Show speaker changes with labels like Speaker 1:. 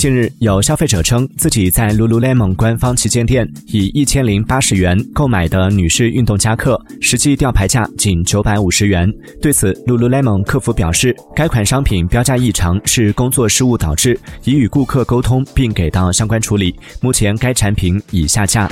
Speaker 1: 近日有消费者称自己在 lululemon 官方旗舰店以一千零八十元购买的女士运动夹克实际吊牌价仅九百五十元。对此 lululemon 客服表示该款商品标价异常是工作失误导致已与顾客沟通并给到相关处理目前该产品已下架。